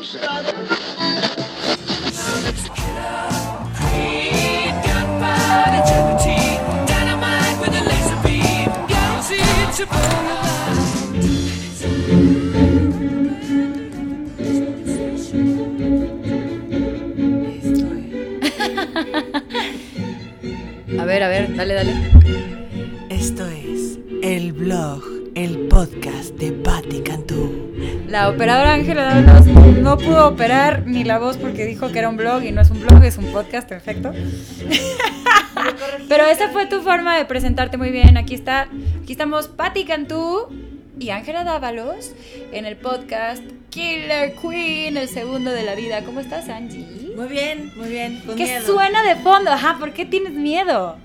A ver, a ver, dale, dale. Esto es el blog, el podcast de Patti Cantú. La operadora Ángela Dávalos no pudo operar ni la voz porque dijo que era un blog y no es un blog, es un podcast, perfecto. Pero esa fue tu forma de presentarte muy bien. Aquí está, aquí estamos Patti Cantú y Ángela Dávalos en el podcast Killer Queen, el segundo de la vida. ¿Cómo estás, Angie? Muy bien, muy bien. Con ¿Qué miedo. suena de fondo? Ajá, ¿por qué tienes miedo?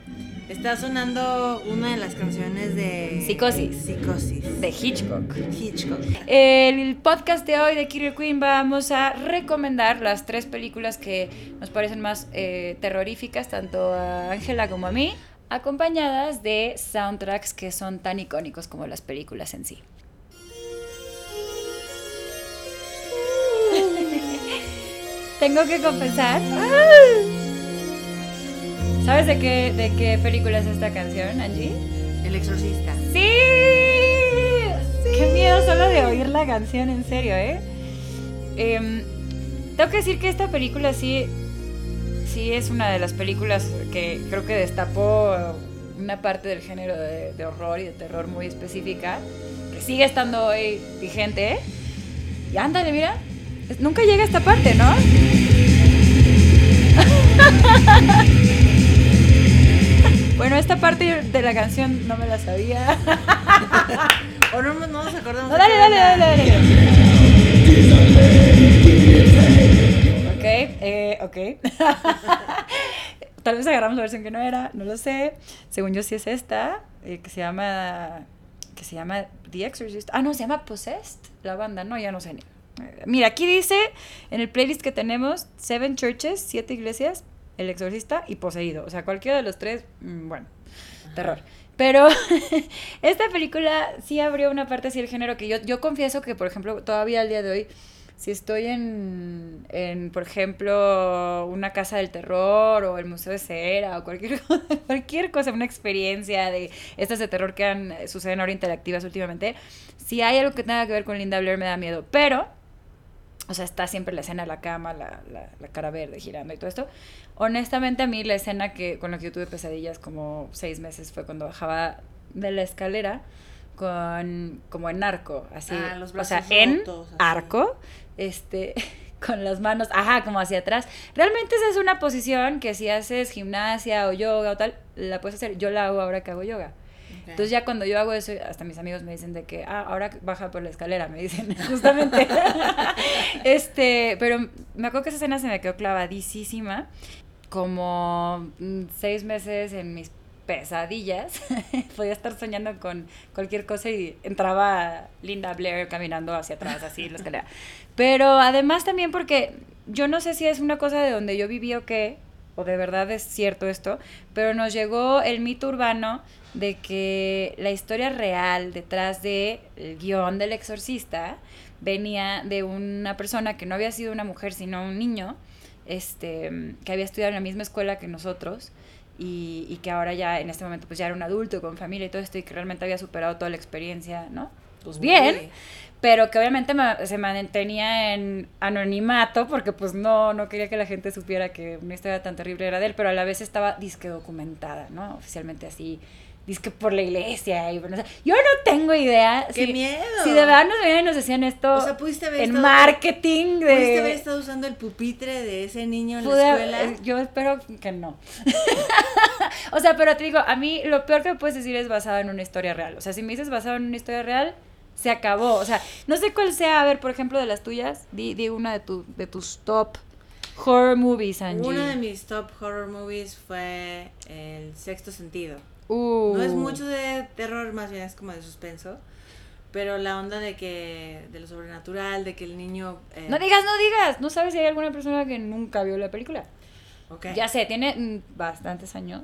Está sonando una de las canciones de Psicosis. Psicosis. De Hitchcock. Hitchcock. El podcast de hoy de Killer Queen vamos a recomendar las tres películas que nos parecen más eh, terroríficas, tanto a Ángela como a mí, acompañadas de soundtracks que son tan icónicos como las películas en sí. Tengo que confesar. ¿Sabes de qué, de qué película es esta canción, Angie? El exorcista. ¡Sí! ¡Qué miedo solo de oír la canción, en serio, ¿eh? Em, tengo que decir que esta película sí, sí es una de las películas que creo que destapó una parte del género de, de horror y de terror muy específica, que sigue estando hoy vigente, ¿eh? Y ándale, mira, nunca llega a esta parte, ¿no? Esta parte de la canción no me la sabía. O no, no nos acordamos. No, dale, dale, dale. Ok, eh, ok. Tal vez agarramos la versión que no era, no lo sé. Según yo sí es esta, eh, que se llama que se llama The Exorcist. Ah, no, se llama Possessed, la banda, no, ya no sé ni. Eh, Mira, aquí dice en el playlist que tenemos Seven Churches, siete iglesias, El Exorcista y Poseído. O sea, cualquiera de los tres, mm, bueno, terror. Pero esta película sí abrió una parte así del género que yo, yo confieso que, por ejemplo, todavía al día de hoy, si estoy en, en, por ejemplo, una casa del terror o el Museo de Cera o cualquier, cualquier cosa, una experiencia de estas de terror que han, suceden ahora interactivas últimamente, si hay algo que tenga que ver con Linda Blair me da miedo. Pero, o sea, está siempre la escena de la cama, la, la, la cara verde girando y todo esto. Honestamente, a mí la escena que con la que yo tuve pesadillas como seis meses fue cuando bajaba de la escalera con como en arco, así, Ah, los o sea, brazos en rotos, arco, este, con las manos, ajá, como hacia atrás. Realmente esa es una posición que si haces gimnasia o yoga o tal, la puedes hacer. Yo la hago ahora que hago yoga. Entonces ya cuando yo hago eso, hasta mis amigos me dicen de que, ah, ahora baja por la escalera, me dicen, justamente. este, pero me acuerdo que esa escena se me quedó clavadísima, como mm, seis meses en mis pesadillas, podía estar soñando con cualquier cosa y entraba Linda Blair caminando hacia atrás, así en la escalera. Pero además también porque yo no sé si es una cosa de donde yo viví o qué, o de verdad es cierto esto, pero nos llegó el mito urbano de que la historia real detrás del guion del exorcista venía de una persona que no había sido una mujer, sino un niño, este, que había estudiado en la misma escuela que nosotros y, y que ahora ya en este momento pues ya era un adulto con familia y todo esto y que realmente había superado toda la experiencia, ¿no? Pues bien, Uy. Pero que obviamente ma- se mantenía en anonimato porque pues no, no quería que la gente supiera que una historia tan terrible era de él, pero a la vez estaba disque documentada, ¿no? Oficialmente así, disque por la iglesia. Y, bueno, o sea, yo no tengo idea. ¡Qué si, miedo! Si de verdad nos venían y nos decían esto O sea, pudiste haber en estado- marketing de... ¿Pudiste haber estado usando el pupitre de ese niño en Pude- la escuela? eh, Yo espero que no. o sea, pero te digo, a mí lo peor que me puedes decir es basado en una historia real. O sea, si me dices basado en una historia real, se acabó. O sea, no sé cuál sea, a ver, por ejemplo, de las tuyas, di, di una de, tu, de tus top horror movies, Angie. Uno de mis top horror movies fue El Sexto Sentido. Uh. No es mucho de terror, más bien es como de suspenso. Pero la onda de que, de lo sobrenatural, de que el niño... eh, No digas, no digas. No sabes si hay alguna persona que nunca vio la película. ok. Ya sé, tiene mm, bastantes años.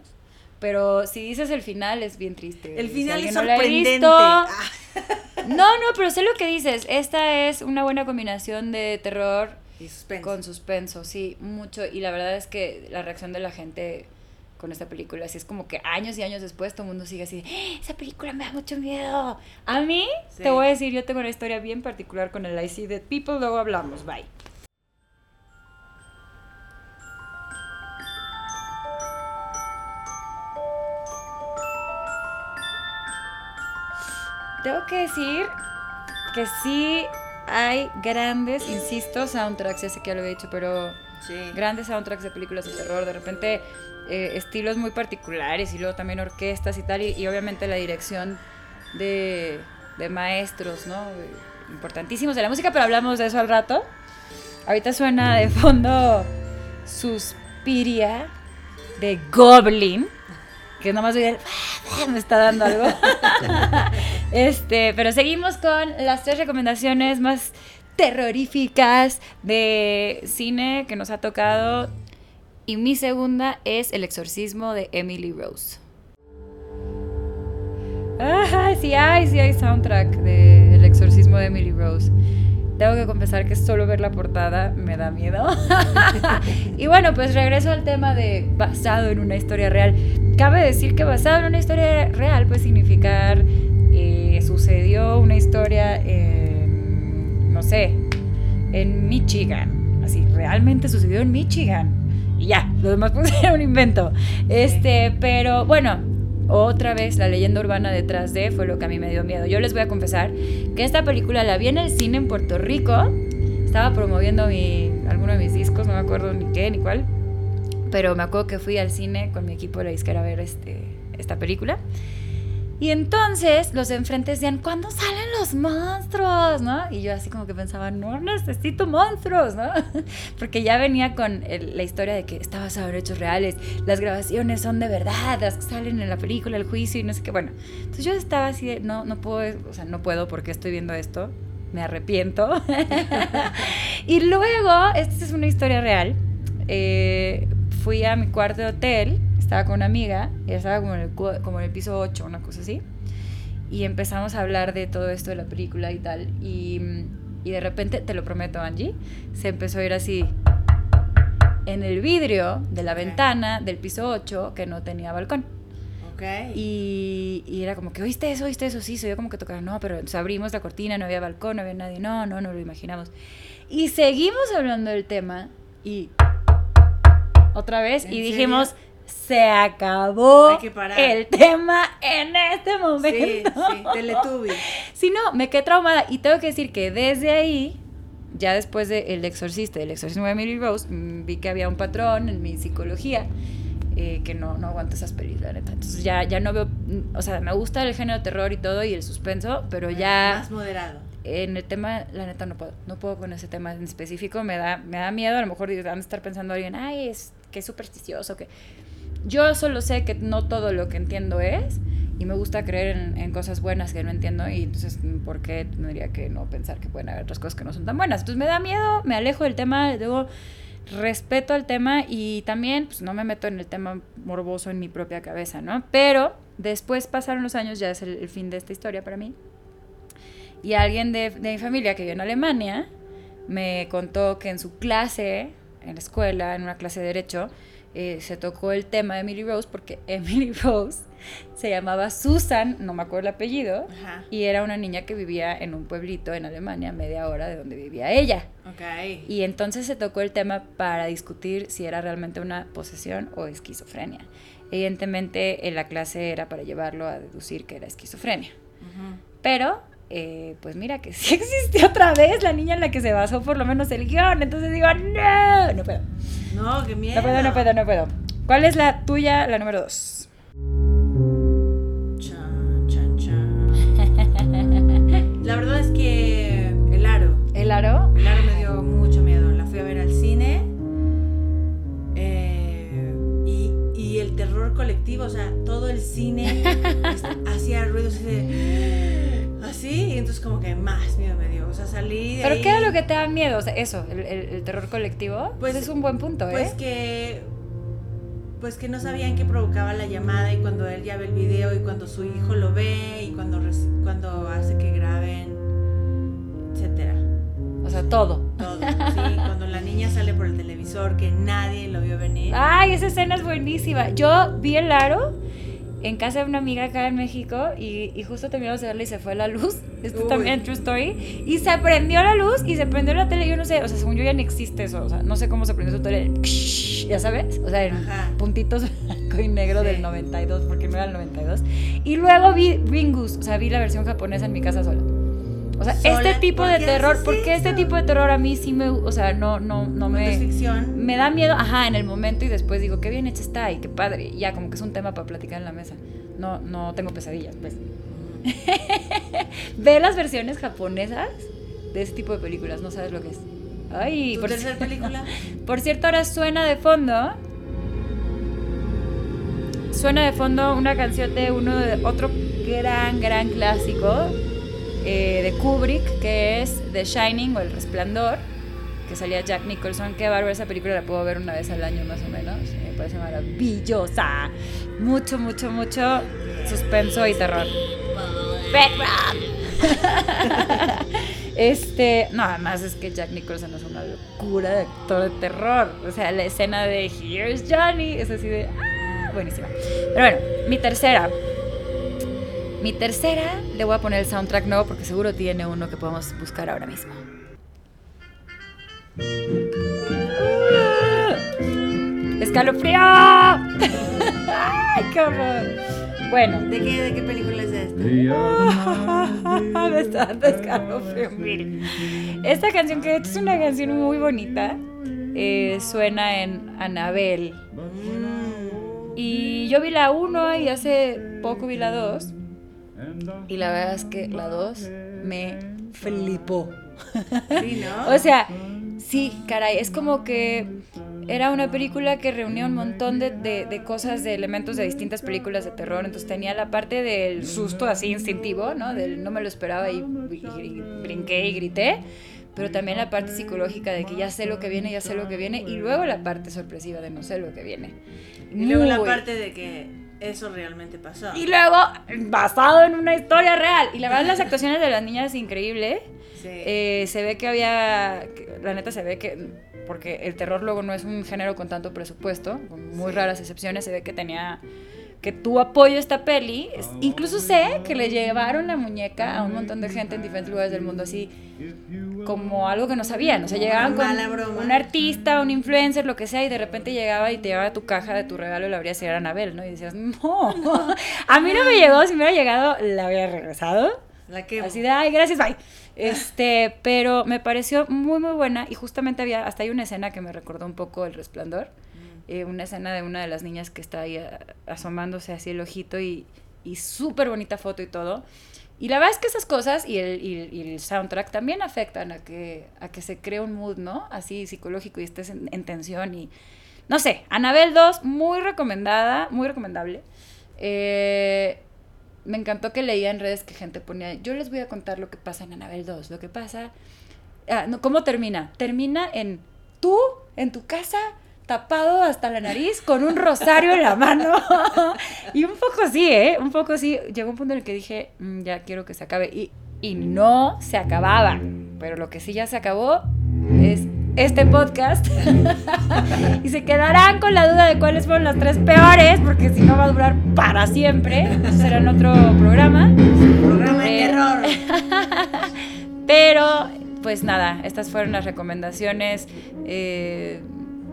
Pero si dices el final es bien triste. El final es no sorprendente. Ah, No, no, pero sé lo que dices. Esta es una buena combinación de terror y suspenso. con suspenso, sí, mucho. Y la verdad es que la reacción de la gente con esta película, así es como que años y años después todo el mundo sigue así, de, "¡Ah, esa película me da mucho miedo. A mí, Sí. te voy a decir, yo tengo una historia bien particular con el I See Dead People, luego hablamos, bye. Tengo que decir que sí hay grandes, insisto, soundtracks, ya sé que ya lo he dicho, pero Sí. grandes soundtracks de películas de terror, de repente eh, estilos muy particulares y luego también orquestas y tal, y, y obviamente la dirección de, de maestros, ¿no? De- importantísimos de la música, pero hablamos de eso al rato. Ahorita suena de fondo Suspiria de Goblin, que nomás oye el me está dando algo. este, pero seguimos con las tres recomendaciones más terroríficas de cine que nos ha tocado. Y mi segunda es El exorcismo de Emily Rose. Ah, sí hay, sí hay soundtrack de El exorcismo de Emily Rose. Tengo que confesar que solo ver la portada me da miedo. y bueno, pues regreso al tema de basado en una historia real. Cabe decir que basado en una historia real puede significar eh, sucedió una historia en, no sé, en Michigan. Así, realmente sucedió en Michigan. Y ya, lo demás puede ser un invento. Este, pero bueno, otra vez la leyenda urbana detrás de fue lo que a mí me dio miedo. Yo les voy a confesar que esta película la vi en el cine en Puerto Rico. Estaba promoviendo mi, alguno de mis discos, no me acuerdo ni qué ni cuál. Pero me acuerdo que fui al cine con mi equipo de la disquera a ver este, esta película. Y entonces los de enfrente decían, ¿cuándo salen los monstruos? ¿no? Y yo así como que pensaba, no necesito monstruos, ¿no? Porque ya venía con la historia de que está basado en hechos reales, las grabaciones son de verdad, las que salen en la película, el juicio y no sé qué. Bueno, entonces yo estaba así de, no, no puedo, o sea, no puedo porque estoy viendo esto, me arrepiento. y luego, esta es una historia real, eh, fui a mi cuarto de hotel, estaba con una amiga, ella estaba como en el, como en el piso 8, una cosa así, y empezamos a hablar de todo esto de la película y tal, y, y de repente, te lo prometo Angie, se empezó a ir así en el vidrio de la Ok. ventana del piso 8 que no tenía balcón. Ok. Y, y era como que, ¿oíste eso? ¿Oíste eso? Sí, se oía como que tocaba. No, pero entonces abrimos la cortina, no había balcón, no había nadie. No, no, no lo imaginamos. Y seguimos hablando del tema y otra vez ¿En y serio? Se acabó el tema en este Sí, momento. sí, Teletubbies. Si no, me quedé traumada y tengo que decir que desde ahí, ya después de El Exorcista, el exorcismo de Emily Rose, mm, vi que había un patrón en mi psicología eh, que no, no aguanto esas pelis, la neta. Entonces ya, ya no veo, mm, o sea, me gusta el género de terror y todo y el suspenso, pero ya Más moderado. en el tema, la neta no puedo, no puedo con ese tema en específico, me da, me da miedo, a lo mejor van a estar pensando alguien, ay, es que es supersticioso, que yo solo sé que no todo lo que entiendo es y me gusta creer en, en cosas buenas que no entiendo y entonces ¿por qué tendría que no pensar que pueden haber otras cosas que no son tan buenas? Entonces me da miedo, me alejo del tema, luego respeto al tema y también pues no me meto en el tema morboso en mi propia cabeza, ¿no? Pero después pasaron los años, ya es el- el fin de esta historia para mí. Y alguien de, de mi familia que vive en Alemania me contó que en su clase, en la escuela, en una clase de Derecho, eh, se tocó el tema de Emily Rose porque Emily Rose se llamaba Susan, no me acuerdo el apellido, Ajá. y era una niña que vivía en un pueblito en Alemania, media hora de donde vivía ella. Ok. Y entonces se tocó el tema para discutir si era realmente una posesión o esquizofrenia. Evidentemente en la clase era para llevarlo a deducir que era esquizofrenia. Pero, eh, pues mira que sí existe otra vez la niña en la que se basó por lo menos el guion. Entonces digo, no, no puedo. No, qué miedo. No puedo, no puedo, no puedo. ¿Cuál es la tuya, la número dos? Chan, chan, chan. La verdad es que salí de ¿Pero ahí- qué era lo que te da miedo? O sea, eso, el, el- el terror colectivo. Pues es un buen punto, ¿eh? Pues que pues que no sabían qué provocaba la llamada y cuando él ya ve el video y cuando su hijo lo ve y cuando, cuando hace que graben, etcétera. O sea, todo. Todo. Sí, cuando la niña sale por el televisor que nadie lo vio venir. Ay, esa escena es buenísima. Yo vi el aro en casa de una amiga acá en México y, y justo terminamos de verla y se fue la luz. Esto Uy. también true story. Y se prendió la luz y se prendió la tele. Yo no sé, o sea, según yo ya no existe eso. O sea, no sé cómo se prendió su tele. Ya sabes, o sea, en Ajá. puntitos blanco y negro Sí. del 92, porque no era el 92. Y luego vi Ringus, o sea, vi la versión japonesa en mi casa sola. O sea, ¿Sola? este tipo ¿Por de qué terror, haces porque este tipo de terror a mí sí me, o sea, no, no, no me... ficción. Me da miedo, ajá, en el momento y después digo, qué bien hecha está y qué padre. Y ya, como que es un tema para platicar en la mesa. No, no tengo pesadillas, pues. Ve las versiones japonesas de ese tipo de películas, no sabes lo que es. Ay, ¿Tu por, tercera película? por cierto, ahora suena de fondo. Suena de fondo una canción de uno de otro gran, gran clásico eh, de Kubrick, que es The Shining o El Resplandor, que salía Jack Nicholson. Qué bárbaro, esa película la puedo ver una vez al año más o menos. Me parece maravillosa. Mucho, mucho, mucho suspenso y terror. Este, no, además es que Jack Nicholson es una locura de actor de terror. O sea, la escena de Here's Johnny es así de. ¡Ah! Buenísima. Pero bueno, mi tercera. Mi tercera, le voy a poner el soundtrack nuevo porque seguro tiene uno que podemos buscar ahora mismo. ¡Ah! ¡Escalofrío! ¡Ay, qué horror! Bueno, ¿De qué, de qué película es esta? me está dando escalofrío mil. Esta canción, que de hecho es una canción muy bonita, eh, suena en Anabel. Mm. Y yo vi la 1 y hace poco vi la 2. Y la verdad es que la 2 me flipó. Sí, ¿no? O sea, sí, caray, es como que era una película que reunía un montón de, de- de cosas, de elementos de distintas películas de terror. Entonces tenía la parte del susto así instintivo, ¿no? Del no me lo esperaba y, y- y brinqué y grité. Pero también la parte psicológica de que ya sé lo que viene, ya sé lo que viene. Y luego la parte sorpresiva de no sé lo que viene. y luego la Muy- parte de que eso realmente pasó. Y luego, basado en una historia real. Y la verdad, las actuaciones de las niñas es increíble. Sí. Eh, se ve que había, la neta se ve que, porque el terror luego no es un género con tanto presupuesto, con muy Sí. raras excepciones, se ve que tenía, que tuvo apoyo esta peli. Incluso sé que le llevaron la muñeca a un montón de gente en diferentes lugares del mundo así, como algo que no sabían. O sea, llegaban con un artista, un influencer, lo que sea, y de repente llegaba y te llevaba tu caja de tu regalo y la abrías y era Anabel, ¿no? Y decías, no, a mí no me llegó, si me hubiera llegado, la habría regresado. la que Así de, ay, gracias, bye. Este, pero me pareció muy, muy buena y justamente había, hasta hay una escena que me recordó un poco El Resplandor, eh, una escena de una de las niñas que está ahí asomándose así el ojito y, y súper bonita foto y todo. Y la verdad es que esas cosas y el, y el- soundtrack también afectan a que, a que se cree un mood, ¿no? Así psicológico y estés en, en tensión y... No sé, Anabel 2, muy recomendada, muy recomendable. Eh, me encantó que leía en redes que gente ponía, yo les voy a contar lo que pasa en Anabel 2, lo que pasa... Ah, no, ¿Cómo termina? Termina en tú, en tu casa, tapado hasta la nariz, con un rosario en la mano. y un poco sí, ¿eh? Un poco sí. Llegó un punto en el que dije, "Mm, ya quiero que se acabe. Y, y no se acababa. Pero lo que sí ya se acabó es este podcast. y se quedarán con la duda de cuáles fueron las tres peores, porque si no va a durar para siempre. Será en otro programa. programa de terror. Pero, pues nada, estas fueron las recomendaciones. eh,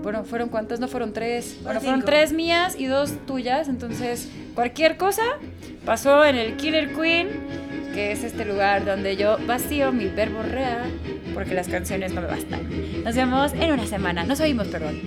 bueno, ¿fueron cuántas? No fueron tres. Bueno, fueron cinco. tres mías y dos tuyas. Entonces, cualquier cosa pasó en el Killer Queen, que es este lugar donde yo vacío mi verbo porque las canciones no me bastan. Nos vemos en una semana. Nos oímos, perdón.